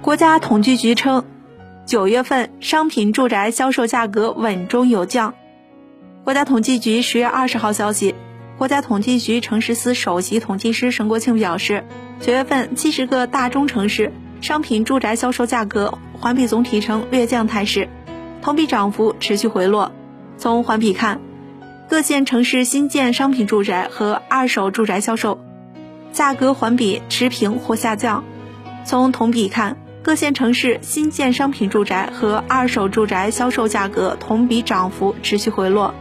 国家统计局称，九月份商品住宅销售价格稳中有降。国家统计局十月二十号消息，国家统计局城市司首席统计师沈国庆表示，九月份七十个大中城市商品住宅销售价格环比总体呈略降态势，同比涨幅持续回落。从环比看，各县城市新建商品住宅和二手住宅销售价格环比持平或下降；从同比看，各线城市新建商品住宅和二手住宅销售价格同比涨幅持续回落。